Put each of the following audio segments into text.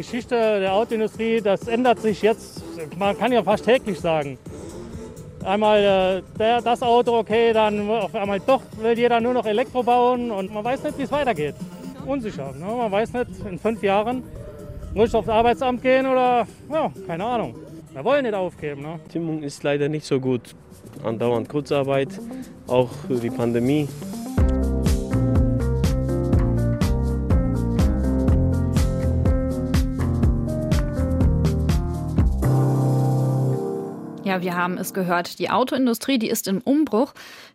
Geschichte der Autoindustrie, das ändert sich jetzt, man kann ja fast täglich sagen. Einmal äh, der, das Auto, okay, dann auf einmal doch will jeder nur noch Elektro bauen und man weiß nicht, wie es weitergeht. Unsicher. Ne? Man weiß nicht, in fünf Jahren muss ich aufs Arbeitsamt gehen oder, ja, keine Ahnung. Wir wollen nicht aufgeben. Ne? Die Stimmung ist leider nicht so gut. Andauernd Kurzarbeit, auch die Pandemie. Ja, wir haben es gehört. Die Autoindustrie, die ist im Umbruch.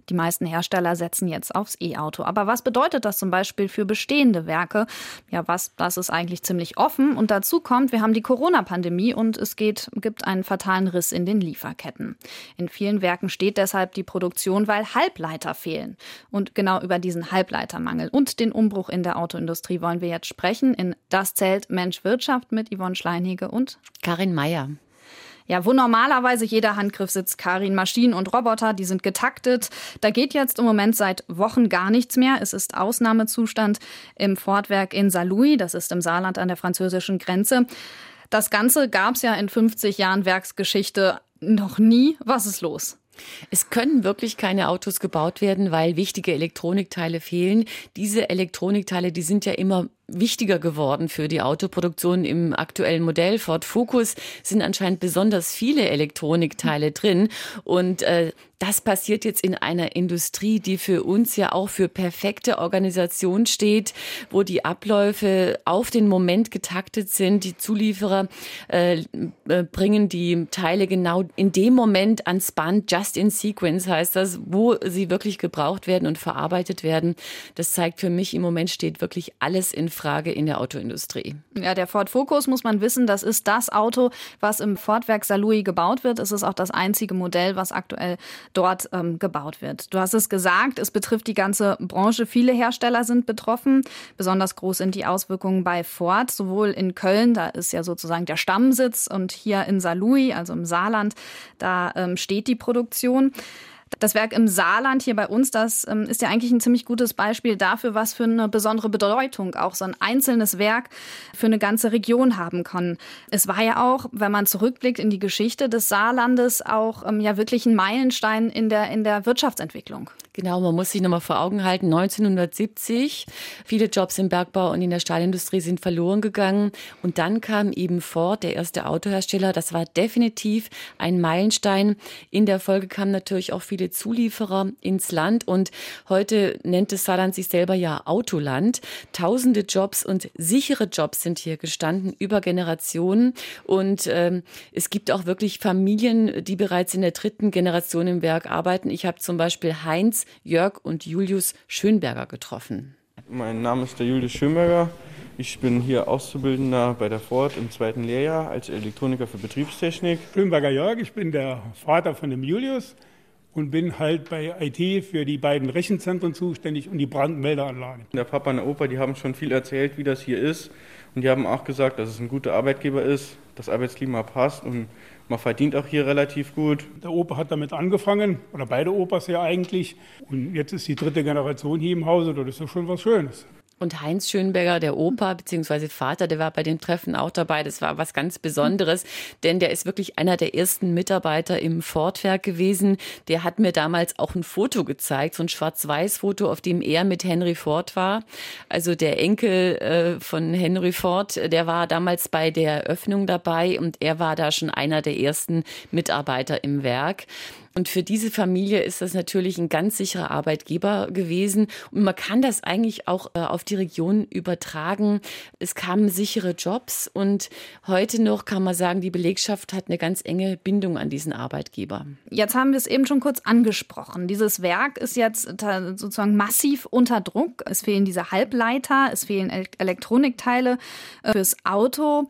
Die meisten Hersteller setzen jetzt aufs E-Auto. Aber was bedeutet das zum Beispiel für bestehende Werke? Ja, was, das ist eigentlich ziemlich offen. Und dazu kommt, wir haben die Corona-Pandemie und es geht, gibt einen fatalen Riss in den Lieferketten. In vielen Werken steht deshalb die Produktion, weil Halbleiter fehlen. Und genau über diesen Halbleitermangel und den Umbruch in der Autoindustrie wollen wir jetzt sprechen in Das Zelt Mensch Wirtschaft mit Yvonne Schleinhege und Karin Meyer. Ja, wo normalerweise jeder Handgriff sitzt, Karin, Maschinen und Roboter, die sind getaktet. Da geht jetzt im Moment seit Wochen gar nichts mehr. Es ist Ausnahmezustand im Fortwerk in Saarlouis, das ist im Saarland an der französischen Grenze. Das Ganze gab es ja in 50 Jahren Werksgeschichte noch nie. Was ist los? Es können wirklich keine Autos gebaut werden, weil wichtige Elektronikteile fehlen. Diese Elektronikteile, die sind ja immer wichtiger geworden für die Autoproduktion im aktuellen Modell. Ford Focus sind anscheinend besonders viele Elektronikteile drin und äh, das passiert jetzt in einer Industrie, die für uns ja auch für perfekte Organisation steht, wo die Abläufe auf den Moment getaktet sind. Die Zulieferer äh, äh, bringen die Teile genau in dem Moment ans Band, just in sequence heißt das, wo sie wirklich gebraucht werden und verarbeitet werden. Das zeigt für mich, im Moment steht wirklich alles in Frage in der Autoindustrie. Ja, der Ford Focus muss man wissen, das ist das Auto, was im Fordwerk Saarlouis gebaut wird. Es ist auch das einzige Modell, was aktuell dort ähm, gebaut wird. Du hast es gesagt, es betrifft die ganze Branche. Viele Hersteller sind betroffen. Besonders groß sind die Auswirkungen bei Ford, sowohl in Köln, da ist ja sozusagen der Stammsitz, und hier in Saarlouis, also im Saarland, da ähm, steht die Produktion. Das Werk im Saarland hier bei uns, das ähm, ist ja eigentlich ein ziemlich gutes Beispiel dafür, was für eine besondere Bedeutung auch so ein einzelnes Werk für eine ganze Region haben kann. Es war ja auch, wenn man zurückblickt in die Geschichte des Saarlandes, auch ähm, ja wirklich ein Meilenstein in der, in der Wirtschaftsentwicklung. Genau, man muss sich nochmal vor Augen halten, 1970, viele Jobs im Bergbau und in der Stahlindustrie sind verloren gegangen. Und dann kam eben Ford, der erste Autohersteller. Das war definitiv ein Meilenstein. In der Folge kamen natürlich auch viele Zulieferer ins Land. Und heute nennt es Saarland sich selber ja Autoland. Tausende Jobs und sichere Jobs sind hier gestanden über Generationen. Und ähm, es gibt auch wirklich Familien, die bereits in der dritten Generation im Werk arbeiten. Ich habe zum Beispiel Heinz Jörg und Julius Schönberger getroffen. Mein Name ist der Julius Schönberger. Ich bin hier Auszubildender bei der Ford im zweiten Lehrjahr als Elektroniker für Betriebstechnik. Schönberger Jörg, ich bin der Vater von dem Julius und bin halt bei IT für die beiden Rechenzentren zuständig und die Brandmeldeanlage. Der Papa und der Opa, die haben schon viel erzählt, wie das hier ist. Und die haben auch gesagt, dass es ein guter Arbeitgeber ist, das Arbeitsklima passt und man verdient auch hier relativ gut. Der Opa hat damit angefangen, oder beide Opas ja eigentlich. Und jetzt ist die dritte Generation hier im Hause, das ist doch schon was Schönes. Und Heinz Schönberger, der Opa bzw. Vater, der war bei dem Treffen auch dabei. Das war was ganz Besonderes, denn der ist wirklich einer der ersten Mitarbeiter im Fortwerk gewesen. Der hat mir damals auch ein Foto gezeigt, so ein Schwarz-Weiß-Foto, auf dem er mit Henry Ford war. Also der Enkel äh, von Henry Ford, der war damals bei der Eröffnung dabei und er war da schon einer der ersten Mitarbeiter im Werk. Und für diese Familie ist das natürlich ein ganz sicherer Arbeitgeber gewesen. Und man kann das eigentlich auch äh, auf die Region übertragen. Es kamen sichere Jobs und heute noch kann man sagen, die Belegschaft hat eine ganz enge Bindung an diesen Arbeitgeber. Jetzt haben wir es eben schon kurz angesprochen. Dieses Werk ist jetzt sozusagen massiv unter Druck. Es fehlen diese Halbleiter, es fehlen Elektronikteile äh, fürs Auto.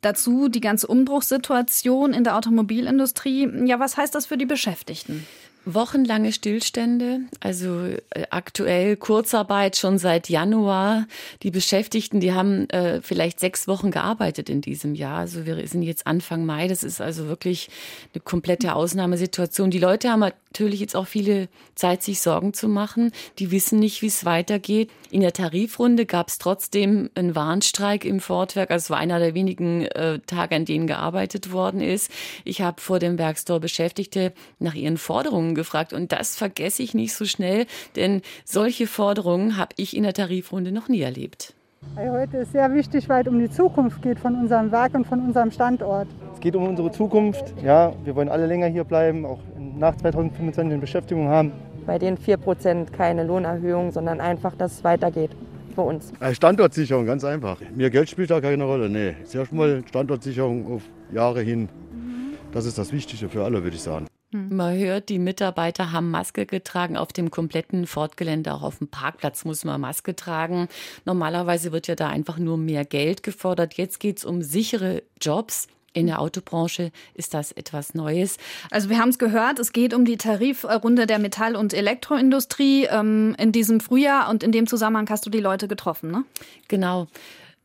Dazu die ganze Umbruchssituation in der Automobilindustrie. Ja, was heißt das für die Beschäftigten? Wochenlange Stillstände, also äh, aktuell Kurzarbeit schon seit Januar. Die Beschäftigten, die haben äh, vielleicht sechs Wochen gearbeitet in diesem Jahr. Also wir sind jetzt Anfang Mai. Das ist also wirklich eine komplette Ausnahmesituation. Die Leute haben natürlich jetzt auch viele Zeit, sich Sorgen zu machen. Die wissen nicht, wie es weitergeht. In der Tarifrunde gab es trotzdem einen Warnstreik im Fortwerk. Also es war einer der wenigen äh, Tage, an denen gearbeitet worden ist. Ich habe vor dem Werkstor Beschäftigte nach ihren Forderungen gefragt. Und das vergesse ich nicht so schnell, denn solche Forderungen habe ich in der Tarifrunde noch nie erlebt. Heute ist sehr wichtig, weil es um die Zukunft geht von unserem Werk und von unserem Standort. Es geht um unsere Zukunft. Ja, wir wollen alle länger hier bleiben, auch nach 2025 eine Beschäftigung haben. Bei den 4% keine Lohnerhöhung, sondern einfach, dass es weitergeht für uns. Standortsicherung, ganz einfach. Mir Geld spielt da keine Rolle. Nee, zuerst mal Standortsicherung auf Jahre hin. Das ist das Wichtige für alle, würde ich sagen. Hm. Man hört, die Mitarbeiter haben Maske getragen auf dem kompletten Fortgelände, auch auf dem Parkplatz muss man Maske tragen. Normalerweise wird ja da einfach nur mehr Geld gefordert. Jetzt geht es um sichere Jobs. In der Autobranche ist das etwas Neues. Also wir haben es gehört, es geht um die Tarifrunde der Metall- und Elektroindustrie ähm, in diesem Frühjahr und in dem Zusammenhang hast du die Leute getroffen, ne? Genau.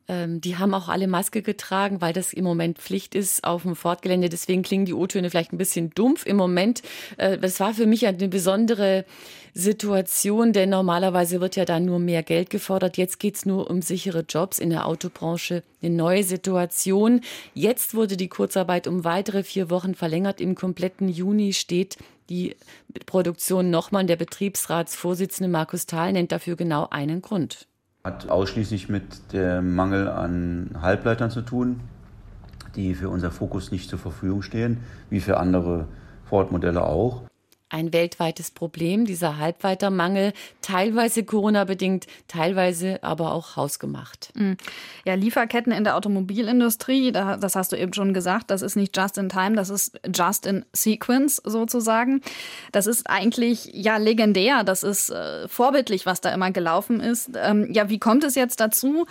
Ähm, die haben auch alle Maske getragen, weil das im Moment Pflicht ist auf dem Fortgelände. Deswegen klingen die O-Töne vielleicht ein bisschen dumpf im Moment. Äh, das war für mich eine besondere Situation, denn normalerweise wird ja da nur mehr Geld gefordert. Jetzt geht's nur um sichere Jobs in der Autobranche. Eine neue Situation. Jetzt wurde die Kurzarbeit um weitere vier Wochen verlängert. Im kompletten Juni steht die Produktion nochmal. Der Betriebsratsvorsitzende Markus Thal nennt dafür genau einen Grund. Hat ausschließlich mit dem Mangel an Halbleitern zu tun, die für unser Fokus nicht zur Verfügung stehen, wie für andere Ford-Modelle auch ein weltweites Problem, dieser Halbleitermangel, teilweise Corona-bedingt, teilweise aber auch hausgemacht. Mhm. Ja, Lieferketten in der Automobilindustrie, das hast du eben schon gesagt, das ist nicht just in time, das ist just in sequence sozusagen. Das ist eigentlich ja legendär, das ist äh, vorbildlich, was da immer gelaufen ist. Ähm, ja, wie kommt es jetzt dazu?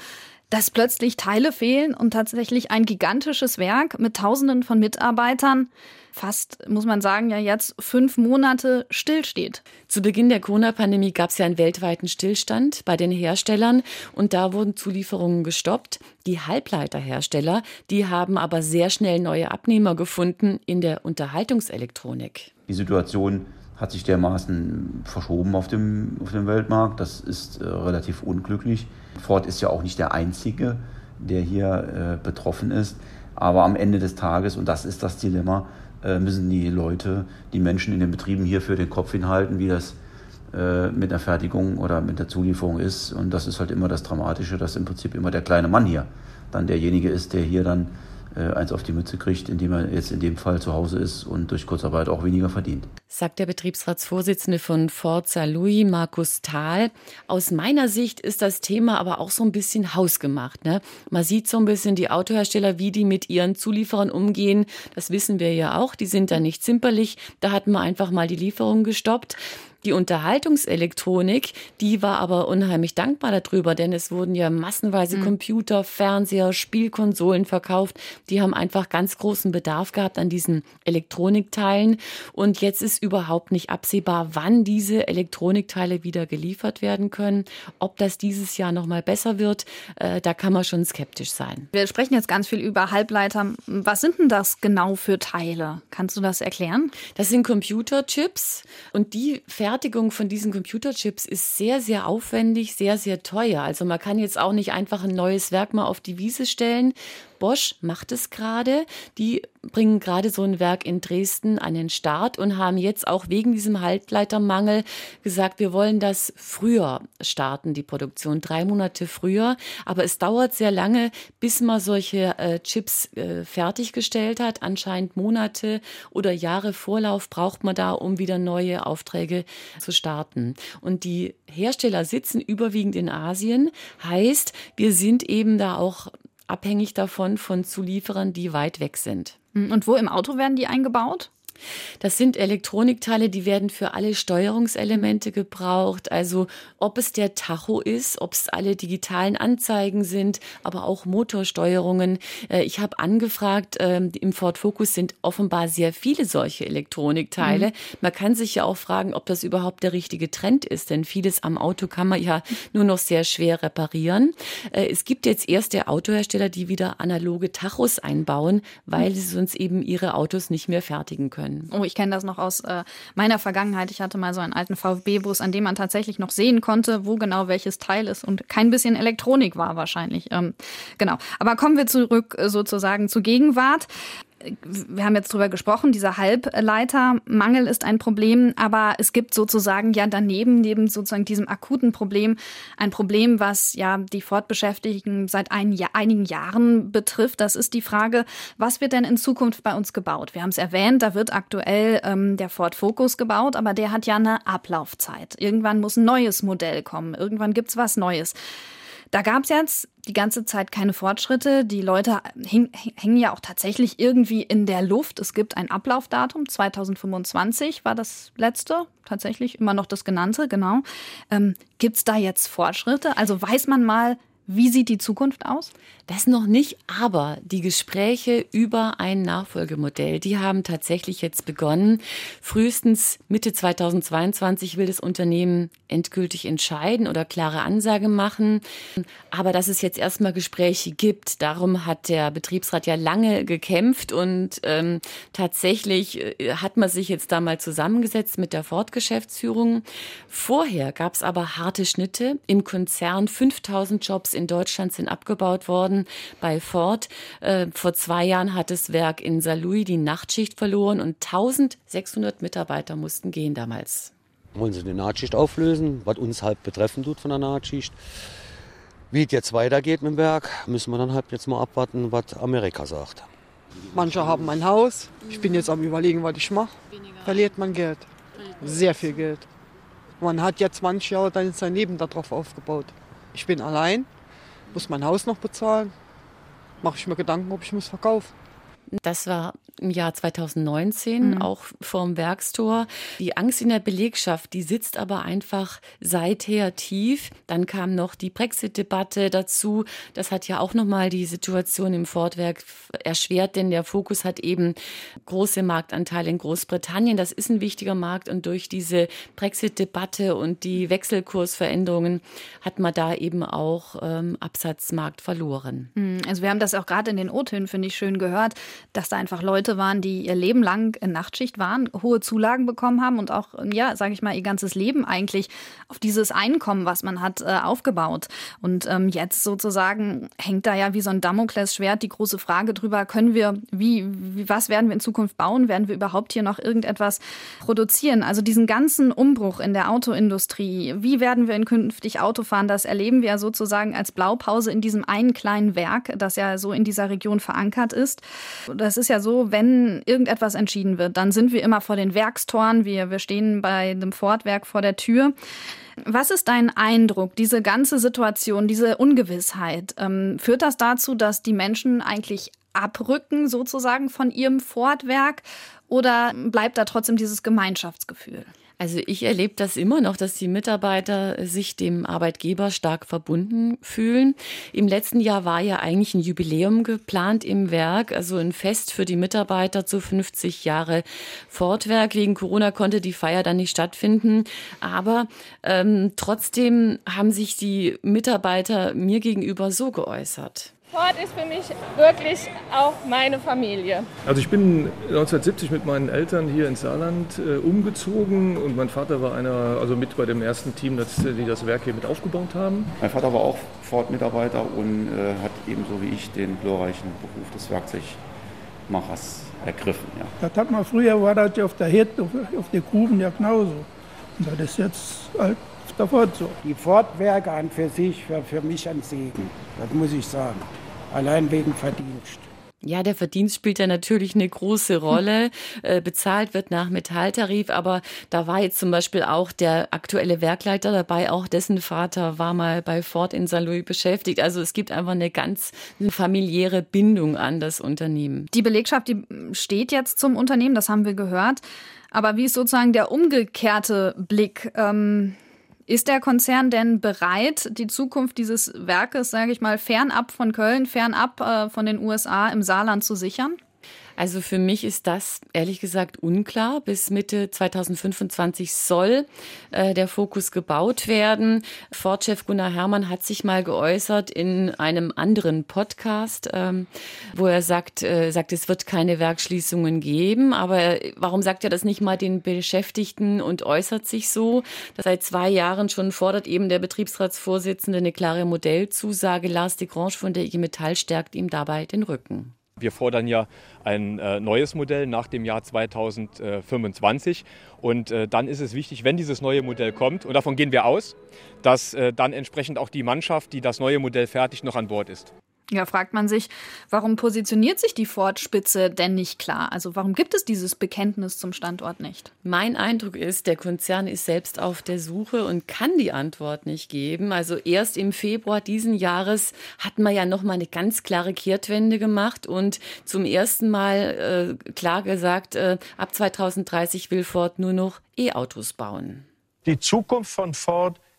Dass plötzlich Teile fehlen und tatsächlich ein gigantisches Werk mit Tausenden von Mitarbeitern fast, muss man sagen, ja jetzt fünf Monate stillsteht. Zu Beginn der Corona-Pandemie gab es ja einen weltweiten Stillstand bei den Herstellern und da wurden Zulieferungen gestoppt. Die Halbleiterhersteller, die haben aber sehr schnell neue Abnehmer gefunden in der Unterhaltungselektronik. Die Situation hat sich dermaßen verschoben auf dem, auf dem Weltmarkt. Das ist äh, relativ unglücklich. Ford ist ja auch nicht der Einzige, der hier äh, betroffen ist. Aber am Ende des Tages, und das ist das Dilemma, äh, müssen die Leute, die Menschen in den Betrieben hierfür den Kopf hinhalten, wie das äh, mit der Fertigung oder mit der Zulieferung ist. Und das ist halt immer das Dramatische, dass im Prinzip immer der kleine Mann hier dann derjenige ist, der hier dann eins auf die Mütze kriegt, indem er jetzt in dem Fall zu Hause ist und durch Kurzarbeit auch weniger verdient. Sagt der Betriebsratsvorsitzende von Forza Louis, Markus Thal. Aus meiner Sicht ist das Thema aber auch so ein bisschen hausgemacht. Ne? Man sieht so ein bisschen die Autohersteller, wie die mit ihren Zulieferern umgehen. Das wissen wir ja auch. Die sind da nicht zimperlich. Da hat man einfach mal die Lieferung gestoppt. Die Unterhaltungselektronik, die war aber unheimlich dankbar darüber, denn es wurden ja massenweise mhm. Computer, Fernseher, Spielkonsolen verkauft. Die haben einfach ganz großen Bedarf gehabt an diesen Elektronikteilen. Und jetzt ist überhaupt nicht absehbar, wann diese Elektronikteile wieder geliefert werden können. Ob das dieses Jahr noch mal besser wird, äh, da kann man schon skeptisch sein. Wir sprechen jetzt ganz viel über Halbleiter. Was sind denn das genau für Teile? Kannst du das erklären? Das sind Computerchips und die fertigen Fertigung von diesen Computerchips ist sehr, sehr aufwendig, sehr, sehr teuer. Also man kann jetzt auch nicht einfach ein neues Werk mal auf die Wiese stellen, Bosch macht es gerade. Die bringen gerade so ein Werk in Dresden an den Start und haben jetzt auch wegen diesem Halbleitermangel gesagt, wir wollen das früher starten, die Produktion, drei Monate früher. Aber es dauert sehr lange, bis man solche äh, Chips äh, fertiggestellt hat. Anscheinend Monate oder Jahre Vorlauf braucht man da, um wieder neue Aufträge zu starten. Und die Hersteller sitzen überwiegend in Asien. Heißt, wir sind eben da auch abhängig davon von Zulieferern, die weit weg sind. Hm, und wo im Auto werden die eingebaut? Das sind Elektronikteile, die werden für alle Steuerungselemente gebraucht. Also ob es der Tacho ist, ob es alle digitalen Anzeigen sind, aber auch Motorsteuerungen. Äh, ich habe angefragt, ähm, im Ford Focus sind offenbar sehr viele solche Elektronikteile. Mhm. Man kann sich ja auch fragen, ob das überhaupt der richtige Trend ist, denn vieles am Auto kann man ja nur noch sehr schwer reparieren. Äh, es gibt jetzt erste Autohersteller, die wieder analoge Tachos einbauen, weil sie sonst eben ihre Autos nicht mehr fertigen können. Oh, ich kenne das noch aus äh, meiner Vergangenheit. Ich hatte mal so einen alten VfB-Bus, an dem man tatsächlich noch sehen konnte, wo genau welches Teil ist und kein bisschen Elektronik war wahrscheinlich. Ähm, genau. Aber kommen wir zurück äh, sozusagen zur Gegenwart wir haben jetzt drüber gesprochen, dieser Halbleitermangel ist ein Problem, aber es gibt sozusagen ja daneben, neben sozusagen diesem akuten Problem, ein Problem, was ja die Fortbeschäftigten seit ein, einigen Jahren betrifft. Das ist die Frage, was wird denn in Zukunft bei uns gebaut? Wir haben es erwähnt, da wird aktuell ähm, der Ford Focus gebaut, aber der hat ja eine Ablaufzeit. Irgendwann muss ein neues Modell kommen, irgendwann gibt's was Neues. Da gab es jetzt die ganze Zeit keine Fortschritte. Die Leute hängen ja auch tatsächlich irgendwie in der Luft. Es gibt ein Ablaufdatum, 2025 war das letzte, tatsächlich immer noch das genannte, genau. Ähm, gibt es da jetzt Fortschritte? Also weiß man mal, wie sieht die Zukunft aus? Das noch nicht, aber die Gespräche über ein Nachfolgemodell, die haben tatsächlich jetzt begonnen. Frühestens Mitte 2022 will das Unternehmen endgültig entscheiden oder klare Ansage machen. Aber dass es jetzt erstmal Gespräche gibt, darum hat der Betriebsrat ja lange gekämpft und ähm, tatsächlich äh, hat man sich jetzt da mal zusammengesetzt mit der Ford-Geschäftsführung. Vorher gab es aber harte Schnitte im Konzern. 5000 Jobs in Deutschland sind abgebaut worden bei Ford. Äh, vor zwei Jahren hat das Werk in Saarlouis die Nachtschicht verloren und 1600 Mitarbeiter mussten gehen damals. Wollen sie die Nachtschicht auflösen, was uns halt betreffen tut von der Nachtschicht. Wie es jetzt weitergeht mit dem Werk, müssen wir dann halt jetzt mal abwarten, was Amerika sagt. Manche haben ein Haus. Ich bin jetzt am überlegen, was ich mache. Verliert man Geld. Sehr viel Geld. Man hat jetzt 20 Jahre dann sein Leben darauf aufgebaut. Ich bin allein muss mein Haus noch bezahlen. Mache ich mir Gedanken, ob ich es verkaufe. Das war im Jahr 2019, mhm. auch vorm Werkstor. Die Angst in der Belegschaft, die sitzt aber einfach seither tief. Dann kam noch die Brexit-Debatte dazu. Das hat ja auch nochmal die Situation im Fortwerk erschwert, denn der Fokus hat eben große Marktanteile in Großbritannien. Das ist ein wichtiger Markt und durch diese Brexit-Debatte und die Wechselkursveränderungen hat man da eben auch ähm, Absatzmarkt verloren. Mhm. Also wir haben das auch gerade in den O-Tönen, finde ich, schön gehört, dass da einfach Leute Leute waren, die ihr Leben lang in Nachtschicht waren, hohe Zulagen bekommen haben und auch, ja, sage ich mal, ihr ganzes Leben eigentlich auf dieses Einkommen, was man hat, äh, aufgebaut. Und ähm, jetzt sozusagen hängt da ja wie so ein Damoklesschwert die große Frage drüber, können wir, wie, wie, was werden wir in Zukunft bauen? Werden wir überhaupt hier noch irgendetwas produzieren? Also diesen ganzen Umbruch in der Autoindustrie, wie werden wir in künftig Auto fahren? Das erleben wir ja sozusagen als Blaupause in diesem einen kleinen Werk, das ja so in dieser Region verankert ist. Das ist ja so, wenn irgendetwas entschieden wird, dann sind wir immer vor den Werkstoren. Wir, wir stehen bei einem Fortwerk vor der Tür. Was ist dein Eindruck, diese ganze Situation, diese Ungewissheit? Ähm, führt das dazu, dass die Menschen eigentlich abrücken sozusagen von ihrem Fortwerk oder bleibt da trotzdem dieses Gemeinschaftsgefühl? Also ich erlebe das immer noch, dass die Mitarbeiter sich dem Arbeitgeber stark verbunden fühlen. Im letzten Jahr war ja eigentlich ein Jubiläum geplant im Werk, also ein Fest für die Mitarbeiter zu 50 Jahre Fortwerk. Wegen Corona konnte die Feier dann nicht stattfinden. Aber ähm, trotzdem haben sich die Mitarbeiter mir gegenüber so geäußert. Ford ist für mich wirklich auch meine Familie. Also ich bin 1970 mit meinen Eltern hier ins Saarland äh, umgezogen und mein Vater war einer, also mit bei dem ersten Team, das, die das Werk hier mit aufgebaut haben. Mein Vater war auch Ford-Mitarbeiter und äh, hat ebenso wie ich den glorreichen Beruf des Werkzeugmachers ergriffen. Ja. Das hat man früher, war das ja auf der Herd, auf, auf der Gruben ja genauso. Und das ist jetzt halt auf der Ford so. Die Ford-Werke an für sich war für mich ein Segen, das muss ich sagen allein wegen Verdienst. Ja, der Verdienst spielt ja natürlich eine große Rolle. Äh, bezahlt wird nach Metalltarif, aber da war jetzt zum Beispiel auch der aktuelle Werkleiter dabei, auch dessen Vater war mal bei Ford in St. Louis beschäftigt. Also es gibt einfach eine ganz familiäre Bindung an das Unternehmen. Die Belegschaft, die steht jetzt zum Unternehmen, das haben wir gehört. Aber wie ist sozusagen der umgekehrte Blick? Ähm ist der Konzern denn bereit, die Zukunft dieses Werkes, sage ich mal, fernab von Köln, fernab äh, von den USA im Saarland zu sichern? Also für mich ist das ehrlich gesagt unklar. Bis Mitte 2025 soll äh, der Fokus gebaut werden. Ford-Chef Gunnar Herrmann hat sich mal geäußert in einem anderen Podcast, ähm, wo er sagt, äh, sagt, es wird keine Werkschließungen geben. Aber warum sagt er das nicht mal den Beschäftigten und äußert sich so? Seit zwei Jahren schon fordert eben der Betriebsratsvorsitzende eine klare Modellzusage. Lars de Grange von der IG Metall stärkt ihm dabei den Rücken. Wir fordern ja ein äh, neues Modell nach dem Jahr 2025. Und äh, dann ist es wichtig, wenn dieses neue Modell kommt, und davon gehen wir aus, dass äh, dann entsprechend auch die Mannschaft, die das neue Modell fertigt, noch an Bord ist. Ja, fragt man sich, warum positioniert sich die Ford-Spitze denn nicht klar? Also warum gibt es dieses Bekenntnis zum Standort nicht? Mein Eindruck ist, der Konzern ist selbst auf der Suche und kann die Antwort nicht geben. Also erst im Februar diesen Jahres hat man ja noch mal eine ganz klare Kehrtwende gemacht und zum ersten Mal äh, klar gesagt, äh, ab 2030 will Ford nur noch E-Autos bauen. Die Zukunft von Ford ist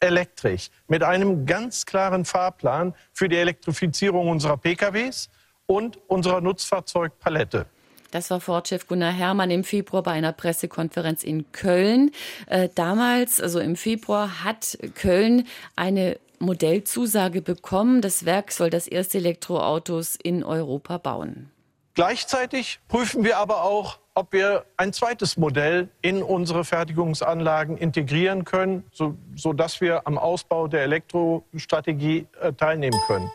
elektrisch. Mit einem ganz klaren Fahrplan für die Elektrifizierung unserer PKWs und unserer Nutzfahrzeugpalette. Das war Ford-Chef Gunnar Herrmann im Februar bei einer Pressekonferenz in Köln. Äh, damals, also im Februar, hat Köln eine Modellzusage bekommen. Das Werk soll das erste Elektroautos in Europa bauen. Gleichzeitig prüfen wir aber auch, ob wir ein zweites Modell in unsere Fertigungsanlagen integrieren können, so, sodass wir am Ausbau der Elektrostrategie äh, teilnehmen können.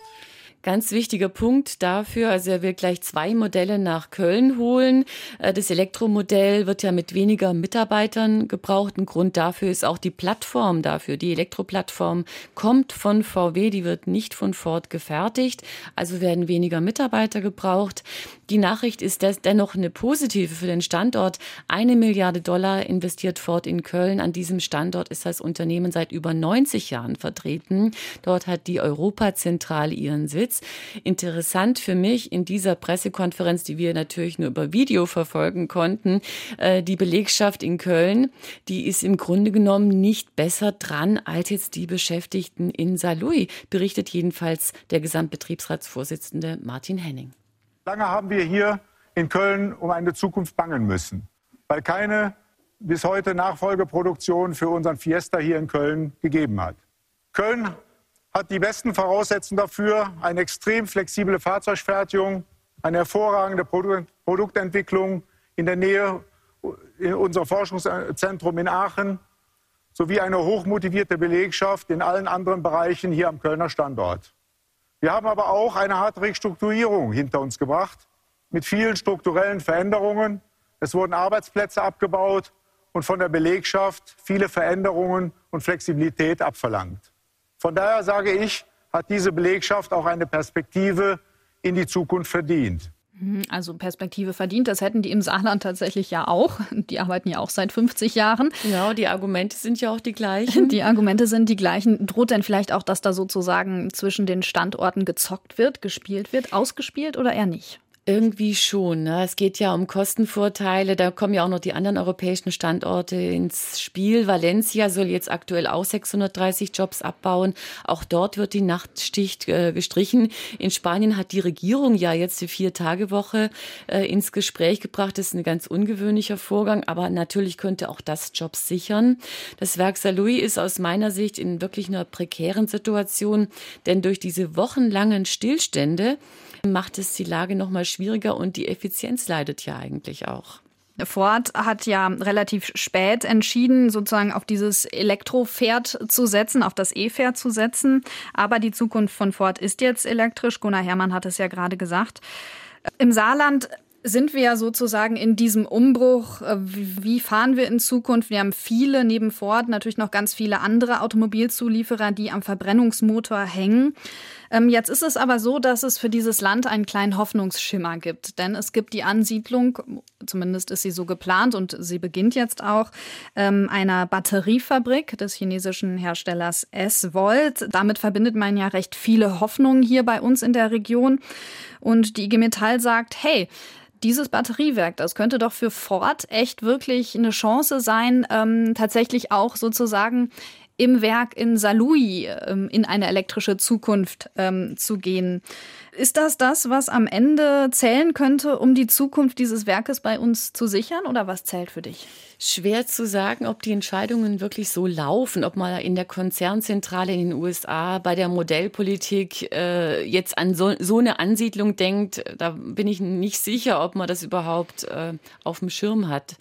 Ganz wichtiger Punkt dafür. Also er will gleich zwei Modelle nach Köln holen. Äh, das Elektromodell wird ja mit weniger Mitarbeitern gebraucht. Ein Grund dafür ist auch die Plattform dafür. Die Elektroplattform kommt von VW, die wird nicht von Ford gefertigt. Also werden weniger Mitarbeiter gebraucht. Die Nachricht ist dennoch eine positive für den Standort. Eine Milliarde Dollar investiert Ford in Köln. An diesem Standort ist das Unternehmen seit über 90 Jahren vertreten. Dort hat die Europazentrale ihren Sitz. Interessant für mich in dieser Pressekonferenz, die wir natürlich nur über Video verfolgen konnten, äh, die Belegschaft in Köln, die ist im Grunde genommen nicht besser dran als jetzt die Beschäftigten in Saarlouis, berichtet jedenfalls der Gesamtbetriebsratsvorsitzende Martin Henning. Lange haben wir hier in Köln um eine Zukunft bangen müssen, weil keine bis heute Nachfolgeproduktion für unseren Fiesta hier in Köln gegeben hat. Köln hat die besten Voraussetzungen dafür, eine extrem flexible Fahrzeugfertigung, eine hervorragende Produktentwicklung in der Nähe in unser Forschungszentrum in Aachen sowie eine hochmotivierte Belegschaft in allen anderen Bereichen hier am Kölner Standort. Wir haben aber auch eine harte Restrukturierung hinter uns gebracht mit vielen strukturellen Veränderungen. Es wurden Arbeitsplätze abgebaut und von der Belegschaft viele Veränderungen und Flexibilität abverlangt. Von daher sage ich, hat diese Belegschaft auch eine Perspektive in die Zukunft verdient. Mhm, also Perspektive verdient, das hätten die im Saarland tatsächlich ja auch. Die arbeiten ja auch seit 50 Jahren. Genau, die Argumente sind ja auch die gleichen. Die Argumente sind die gleichen. Droht denn vielleicht auch, dass da sozusagen zwischen den Standorten gezockt wird, gespielt wird, ausgespielt oder eher nicht? Irgendwie schon. Ne? Es geht ja um Kostenvorteile. Da kommen ja auch noch die anderen europäischen Standorte ins Spiel. Valencia soll jetzt aktuell auch 630 Jobs abbauen. Auch dort wird die Nachtschicht äh, gestrichen. In Spanien hat die Regierung ja jetzt die Vier-Tage-Woche äh, ins Gespräch gebracht. Das ist ein ganz ungewöhnlicher Vorgang, aber natürlich könnte auch das Jobs sichern. Das Werk Saarlouis ist aus meiner Sicht in wirklich einer prekären Situation, denn durch diese wochenlangen Stillstände macht es die Lage noch mal schwieriger und die Effizienz leidet ja eigentlich auch. Ford hat ja relativ spät entschieden, sozusagen auf dieses Elektropferd zu setzen, auf das E-Pferd zu setzen. Aber die Zukunft von Ford ist jetzt elektrisch. Gunnar Herrmann hat es ja gerade gesagt. Im Saarland sind wir ja sozusagen in diesem Umbruch. Wie fahren wir in Zukunft? Wir haben viele, neben Ford natürlich noch ganz viele andere Automobilzulieferer, die am Verbrennungsmotor hängen. Ähm, jetzt ist es aber so, dass es für dieses Land einen kleinen Hoffnungsschimmer gibt. Denn es gibt die Ansiedlung, zumindest ist sie so geplant und sie beginnt jetzt auch, ähm, einer Batteriefabrik des chinesischen Herstellers S-Volt. Damit verbindet man ja recht viele Hoffnungen hier bei uns in der Region. Und die IG Metall sagt, hey, dieses Batteriewerk, das könnte doch für Ford echt wirklich eine Chance sein, ähm, tatsächlich auch sozusagen im Werk in Saarlouis ähm, in eine elektrische Zukunft ähm, zu gehen. Ist das das, was am Ende zählen könnte, um die Zukunft dieses Werkes bei uns zu sichern? Oder was zählt für dich? Schwer zu sagen, ob die Entscheidungen wirklich so laufen, ob man in der Konzernzentrale in den USA bei der Modellpolitik äh, jetzt an so, so, eine Ansiedlung denkt. Da bin ich nicht sicher, ob man das überhaupt äh, auf dem Schirm hat.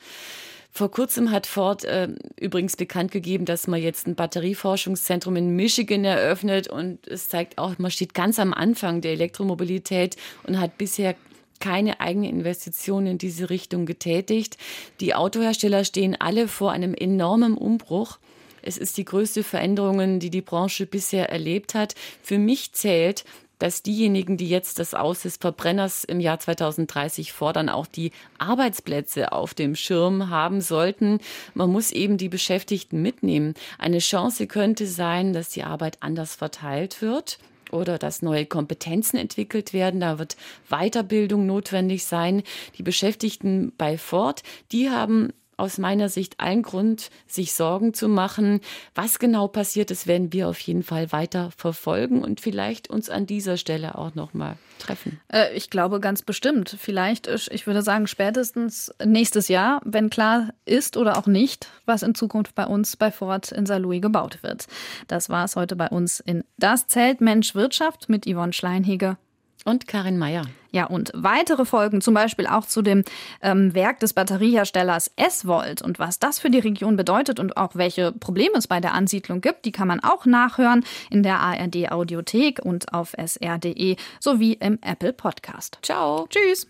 Vor kurzem hat Ford äh, übrigens bekannt gegeben, dass man jetzt ein Batterieforschungszentrum in Michigan eröffnet und es zeigt auch, man steht ganz am Anfang der Elektromobilität und hat bisher keine eigene Investition in diese Richtung getätigt. Die Autohersteller stehen alle vor einem enormen Umbruch. Es ist die größte Veränderung, die die Branche bisher erlebt hat. Für mich zählt, dass diejenigen, die jetzt das Aus des Verbrenners im Jahr 2030 fordern, auch die Arbeitsplätze auf dem Schirm haben sollten. Man muss eben die Beschäftigten mitnehmen. Eine Chance könnte sein, dass die Arbeit anders verteilt wird oder dass neue Kompetenzen entwickelt werden. Da wird Weiterbildung notwendig sein. Die Beschäftigten bei Ford, die haben aus meiner Sicht allen Grund, sich Sorgen zu machen. Was genau passiert ist, werden wir auf jeden Fall weiter verfolgen und vielleicht uns an dieser Stelle auch noch mal treffen. Äh, ich glaube ganz bestimmt. Vielleicht, ich würde sagen, spätestens nächstes Jahr, wenn klar ist oder auch nicht, was in Zukunft bei uns bei Ford in Saarlouis gebaut wird. Das war es heute bei uns in Das Zelt Mensch Wirtschaft mit Yvonne Schleinheger und Karin Meyer. Ja, und weitere Folgen, zum Beispiel auch zu dem ähm, Werk des Batterieherstellers S-Volt und was das für die Region bedeutet und auch welche Probleme es bei der Ansiedlung gibt, die kann man auch nachhören in der ARD Audiothek und auf sr.de sowie im Apple Podcast. Ciao. Tschüss.